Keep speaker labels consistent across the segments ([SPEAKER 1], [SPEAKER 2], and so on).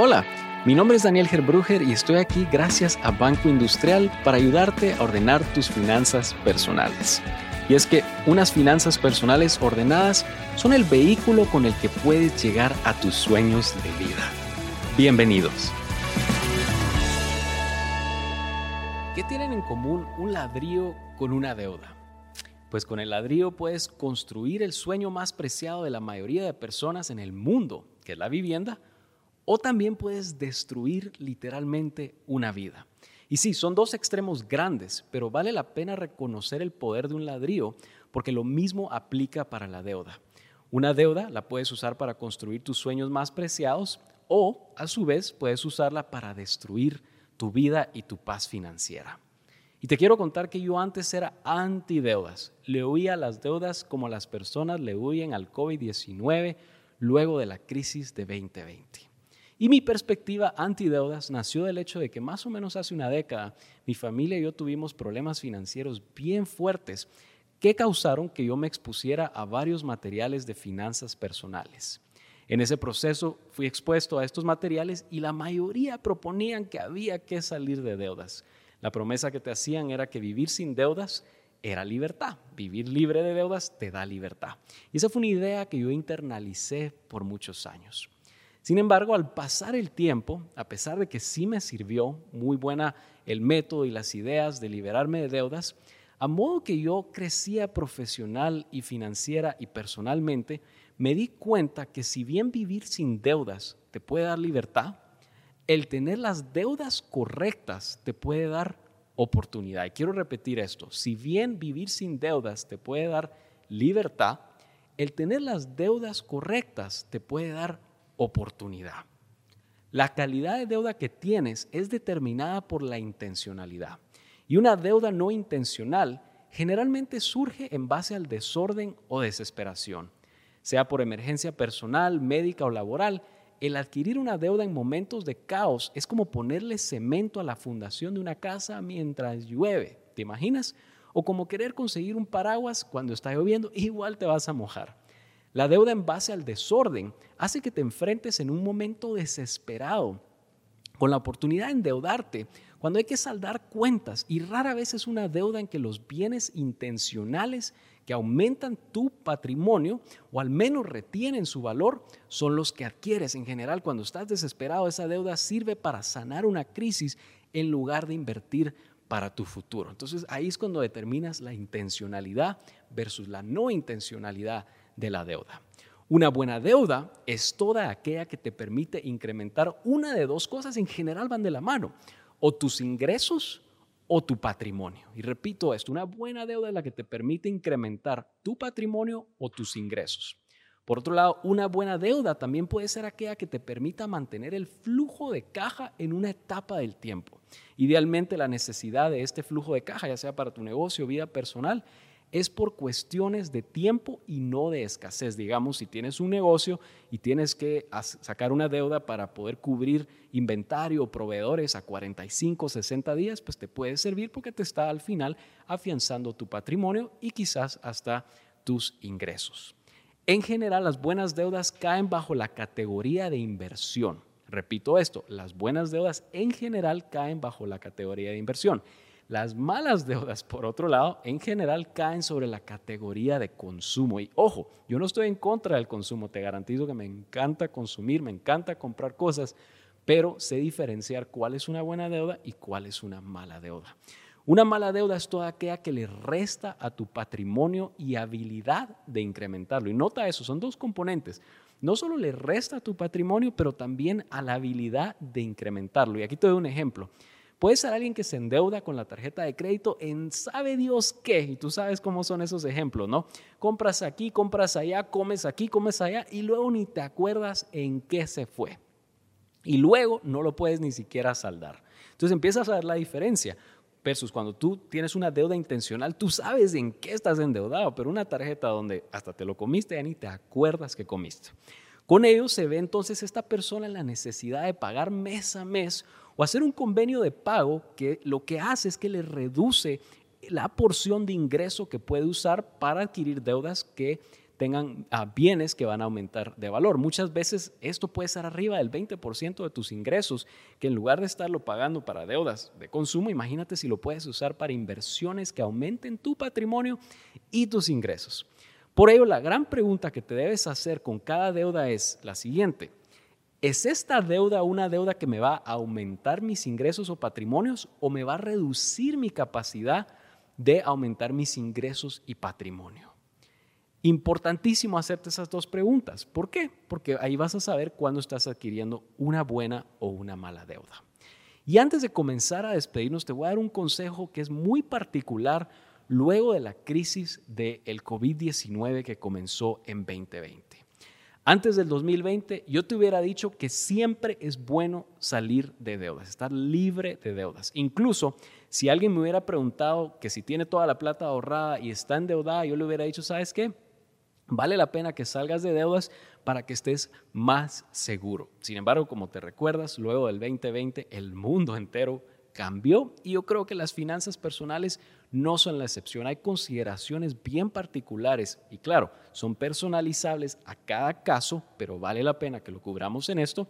[SPEAKER 1] Hola, mi nombre es Daniel Gerbruger y estoy aquí gracias a Banco Industrial para ayudarte a ordenar tus finanzas personales. Y es que unas finanzas personales ordenadas son el vehículo con el que puedes llegar a tus sueños de vida. Bienvenidos. ¿Qué tienen en común un ladrillo con una deuda? Pues con el ladrillo puedes construir el sueño más preciado de la mayoría de personas en el mundo, que es la vivienda, o también puedes destruir literalmente una vida. Y sí, son dos extremos grandes, pero vale la pena reconocer el poder de un ladrillo porque lo mismo aplica para la deuda. Una deuda la puedes usar para construir tus sueños más preciados o a su vez puedes usarla para destruir tu vida y tu paz financiera. Y te quiero contar que yo antes era anti deudas. Le huía a las deudas como las personas le huyen al COVID-19 luego de la crisis de 2020. Y mi perspectiva antideudas nació del hecho de que más o menos hace una década mi familia y yo tuvimos problemas financieros bien fuertes que causaron que yo me expusiera a varios materiales de finanzas personales. En ese proceso fui expuesto a estos materiales y la mayoría proponían que había que salir de deudas. La promesa que te hacían era que vivir sin deudas era libertad. Vivir libre de deudas te da libertad. Y esa fue una idea que yo internalicé por muchos años. Sin embargo, al pasar el tiempo, a pesar de que sí me sirvió muy buena el método y las ideas de liberarme de deudas, a modo que yo crecía profesional y financiera y personalmente, me di cuenta que si bien vivir sin deudas te puede dar libertad, el tener las deudas correctas te puede dar oportunidad. Y quiero repetir esto, si bien vivir sin deudas te puede dar libertad, el tener las deudas correctas te puede dar oportunidad. La calidad de deuda que tienes es determinada por la intencionalidad. Y una deuda no intencional generalmente surge en base al desorden o desesperación. Sea por emergencia personal, médica o laboral, el adquirir una deuda en momentos de caos es como ponerle cemento a la fundación de una casa mientras llueve. ¿Te imaginas? O como querer conseguir un paraguas cuando está lloviendo, igual te vas a mojar. La deuda en base al desorden hace que te enfrentes en un momento desesperado con la oportunidad de endeudarte cuando hay que saldar cuentas y rara vez es una deuda en que los bienes intencionales que aumentan tu patrimonio o al menos retienen su valor son los que adquieres. En general, cuando estás desesperado, esa deuda sirve para sanar una crisis en lugar de invertir para tu futuro. Entonces ahí es cuando determinas la intencionalidad versus la no intencionalidad de la deuda. Una buena deuda es toda aquella que te permite incrementar una de dos cosas, en general van de la mano, o tus ingresos o tu patrimonio. Y repito esto, una buena deuda es la que te permite incrementar tu patrimonio o tus ingresos. Por otro lado, una buena deuda también puede ser aquella que te permita mantener el flujo de caja en una etapa del tiempo. Idealmente la necesidad de este flujo de caja, ya sea para tu negocio o vida personal, es por cuestiones de tiempo y no de escasez. Digamos, si tienes un negocio y tienes que sacar una deuda para poder cubrir inventario proveedores a 45, 60 días, pues te puede servir porque te está al final afianzando tu patrimonio y quizás hasta tus ingresos. En general, las buenas deudas caen bajo la categoría de inversión. Repito esto, las buenas deudas en general caen bajo la categoría de inversión. Las malas deudas, por otro lado, en general caen sobre la categoría de consumo. Y ojo, yo no estoy en contra del consumo, te garantizo que me encanta consumir, me encanta comprar cosas, pero sé diferenciar cuál es una buena deuda y cuál es una mala deuda. Una mala deuda es toda aquella que le resta a tu patrimonio y habilidad de incrementarlo. Y nota eso, son dos componentes. No solo le resta a tu patrimonio, pero también a la habilidad de incrementarlo. Y aquí te doy un ejemplo. Puede ser alguien que se endeuda con la tarjeta de crédito en sabe Dios qué, y tú sabes cómo son esos ejemplos, ¿no? Compras aquí, compras allá, comes aquí, comes allá, y luego ni te acuerdas en qué se fue. Y luego no lo puedes ni siquiera saldar. Entonces empiezas a ver la diferencia. Versus cuando tú tienes una deuda intencional, tú sabes en qué estás endeudado, pero una tarjeta donde hasta te lo comiste ya ni te acuerdas que comiste. Con ello se ve entonces esta persona en la necesidad de pagar mes a mes o hacer un convenio de pago que lo que hace es que le reduce la porción de ingreso que puede usar para adquirir deudas que tengan ah, bienes que van a aumentar de valor. Muchas veces esto puede ser arriba del 20% de tus ingresos, que en lugar de estarlo pagando para deudas de consumo, imagínate si lo puedes usar para inversiones que aumenten tu patrimonio y tus ingresos. Por ello, la gran pregunta que te debes hacer con cada deuda es la siguiente. ¿Es esta deuda una deuda que me va a aumentar mis ingresos o patrimonios o me va a reducir mi capacidad de aumentar mis ingresos y patrimonio? Importantísimo hacerte esas dos preguntas. ¿Por qué? Porque ahí vas a saber cuándo estás adquiriendo una buena o una mala deuda. Y antes de comenzar a despedirnos, te voy a dar un consejo que es muy particular luego de la crisis del COVID-19 que comenzó en 2020. Antes del 2020, yo te hubiera dicho que siempre es bueno salir de deudas, estar libre de deudas. Incluso si alguien me hubiera preguntado que si tiene toda la plata ahorrada y está endeudada, yo le hubiera dicho, ¿sabes qué? Vale la pena que salgas de deudas para que estés más seguro. Sin embargo, como te recuerdas, luego del 2020 el mundo entero cambió y yo creo que las finanzas personales no son la excepción. Hay consideraciones bien particulares y claro, son personalizables a cada caso, pero vale la pena que lo cubramos en esto.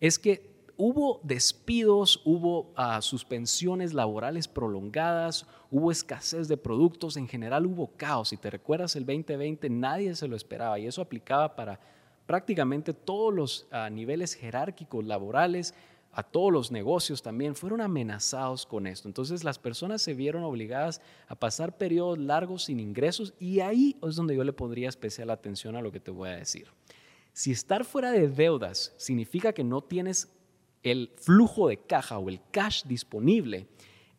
[SPEAKER 1] Es que hubo despidos, hubo ah, suspensiones laborales prolongadas, hubo escasez de productos, en general hubo caos. Si te recuerdas el 2020, nadie se lo esperaba y eso aplicaba para prácticamente todos los ah, niveles jerárquicos laborales, a todos los negocios también, fueron amenazados con esto. Entonces las personas se vieron obligadas a pasar periodos largos sin ingresos y ahí es donde yo le pondría especial atención a lo que te voy a decir. Si estar fuera de deudas significa que no tienes el flujo de caja o el cash disponible,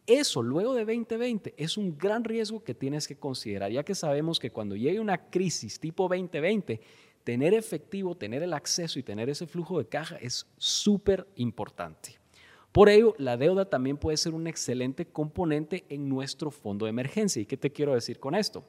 [SPEAKER 1] eso luego de 2020 es un gran riesgo que tienes que considerar, ya que sabemos que cuando llegue una crisis tipo 2020, tener efectivo, tener el acceso y tener ese flujo de caja es súper importante. Por ello, la deuda también puede ser un excelente componente en nuestro fondo de emergencia. ¿Y qué te quiero decir con esto?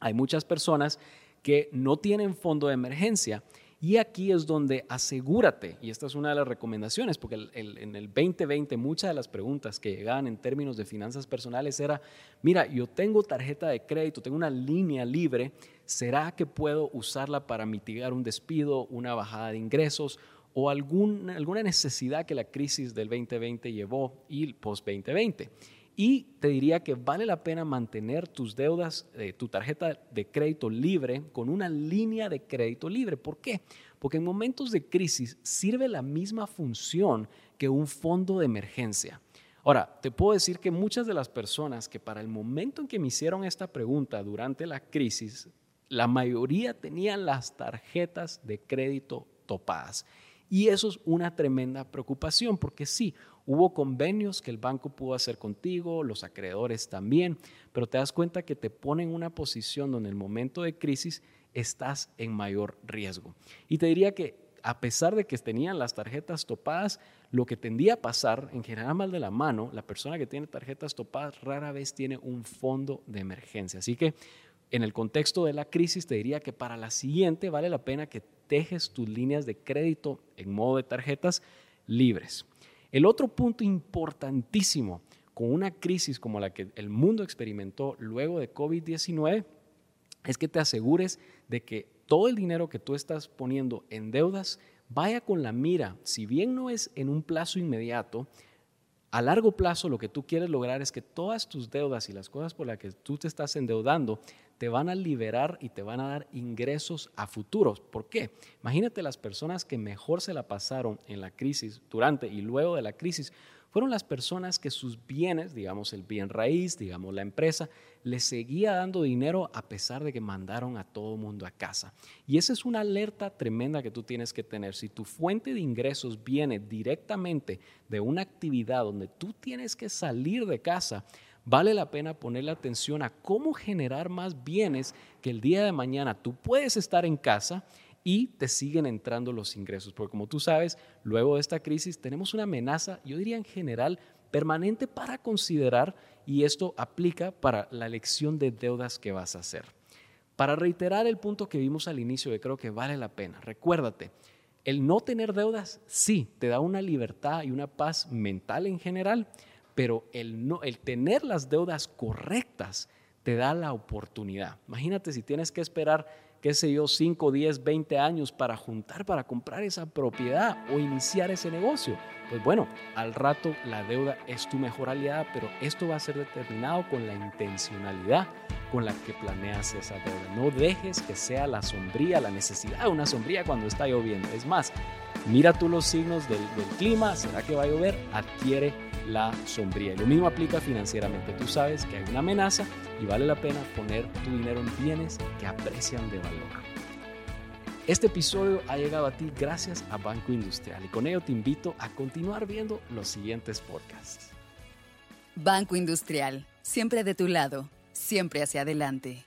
[SPEAKER 1] Hay muchas personas que no tienen fondo de emergencia y aquí es donde asegúrate, y esta es una de las recomendaciones, porque en el 2020 muchas de las preguntas que llegaban en términos de finanzas personales era, mira, yo tengo tarjeta de crédito, tengo una línea libre, ¿será que puedo usarla para mitigar un despido, una bajada de ingresos o alguna necesidad que la crisis del 2020 llevó y post-2020? Y te diría que vale la pena mantener tus deudas, eh, tu tarjeta de crédito libre con una línea de crédito libre. ¿Por qué? Porque en momentos de crisis sirve la misma función que un fondo de emergencia. Ahora, te puedo decir que muchas de las personas que para el momento en que me hicieron esta pregunta durante la crisis, la mayoría tenían las tarjetas de crédito topadas. Y eso es una tremenda preocupación, porque sí, hubo convenios que el banco pudo hacer contigo, los acreedores también, pero te das cuenta que te ponen en una posición donde en el momento de crisis estás en mayor riesgo. Y te diría que a pesar de que tenían las tarjetas topadas, lo que tendía a pasar, en general mal de la mano, la persona que tiene tarjetas topadas rara vez tiene un fondo de emergencia. Así que en el contexto de la crisis te diría que para la siguiente vale la pena que tejes tus líneas de crédito en modo de tarjetas libres. El otro punto importantísimo con una crisis como la que el mundo experimentó luego de COVID-19 es que te asegures de que todo el dinero que tú estás poniendo en deudas vaya con la mira, si bien no es en un plazo inmediato, a largo plazo lo que tú quieres lograr es que todas tus deudas y las cosas por las que tú te estás endeudando te van a liberar y te van a dar ingresos a futuros. ¿Por qué? Imagínate las personas que mejor se la pasaron en la crisis, durante y luego de la crisis, fueron las personas que sus bienes, digamos el bien raíz, digamos la empresa, les seguía dando dinero a pesar de que mandaron a todo mundo a casa. Y esa es una alerta tremenda que tú tienes que tener. Si tu fuente de ingresos viene directamente de una actividad donde tú tienes que salir de casa, vale la pena ponerle atención a cómo generar más bienes que el día de mañana tú puedes estar en casa y te siguen entrando los ingresos. Porque como tú sabes, luego de esta crisis tenemos una amenaza, yo diría en general, permanente para considerar y esto aplica para la elección de deudas que vas a hacer. Para reiterar el punto que vimos al inicio, que creo que vale la pena, recuérdate, el no tener deudas sí te da una libertad y una paz mental en general, pero el, no, el tener las deudas correctas te da la oportunidad. Imagínate si tienes que esperar, qué sé yo, 5, 10, 20 años para juntar, para comprar esa propiedad o iniciar ese negocio. Pues bueno, al rato la deuda es tu mejor aliada, pero esto va a ser determinado con la intencionalidad con la que planeas esa deuda. No dejes que sea la sombría, la necesidad de una sombría cuando está lloviendo. Es más, mira tú los signos del, del clima, ¿será que va a llover? Adquiere la sombría. Y lo mismo aplica financieramente. Tú sabes que hay una amenaza y vale la pena poner tu dinero en bienes que aprecian de valor. Este episodio ha llegado a ti gracias a Banco Industrial y con ello te invito a continuar viendo los siguientes podcasts.
[SPEAKER 2] Banco Industrial, siempre de tu lado, siempre hacia adelante.